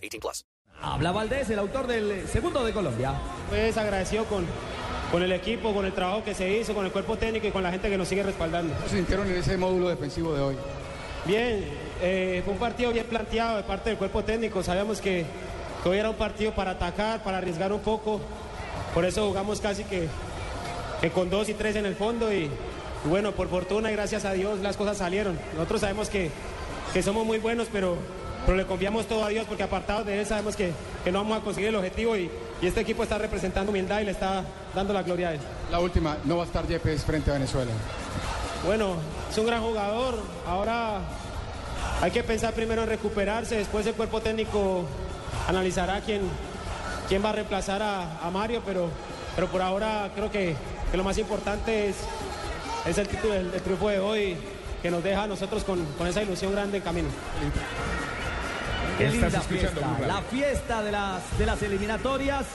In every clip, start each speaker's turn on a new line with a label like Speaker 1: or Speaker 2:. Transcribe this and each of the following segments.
Speaker 1: 18 plus.
Speaker 2: Habla Valdés, el autor del segundo de Colombia.
Speaker 3: Pues agradecido con, con el equipo, con el trabajo que se hizo, con el cuerpo técnico y con la gente que nos sigue respaldando.
Speaker 4: ¿Cómo se sintieron en ese módulo defensivo de hoy?
Speaker 3: Bien, eh, fue un partido bien planteado de parte del cuerpo técnico. Sabíamos que, que hoy era un partido para atacar, para arriesgar un poco. Por eso jugamos casi que, que con dos y tres en el fondo y, y bueno, por fortuna y gracias a Dios las cosas salieron. Nosotros sabemos que, que somos muy buenos, pero, pero le confiamos todo a Dios porque apartados de él sabemos que, que no vamos a conseguir el objetivo y, y este equipo está representando humildad y le está dando la gloria a él.
Speaker 4: La última, no va a estar Yepes frente a Venezuela.
Speaker 3: Bueno, es un gran jugador. Ahora hay que pensar primero en recuperarse, después el cuerpo técnico analizará quién, quién va a reemplazar a, a Mario, pero, pero por ahora creo que, que lo más importante es, es el título del, del triunfo de hoy que nos deja a nosotros con, con esa ilusión grande en camino.
Speaker 2: Qué linda fiesta. La fiesta de las, de las eliminatorias.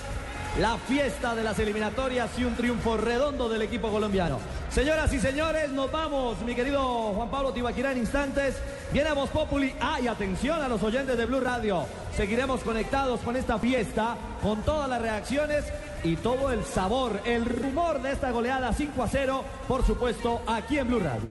Speaker 2: La fiesta de las eliminatorias y un triunfo redondo del equipo colombiano. Señoras y señores, nos vamos, mi querido Juan Pablo Tibaquirá, en instantes. Viene Voz Populi. Ah, y atención a los oyentes de Blue Radio. Seguiremos conectados con esta fiesta, con todas las reacciones y todo el sabor, el rumor de esta goleada 5 a 0, por supuesto, aquí en Blue Radio.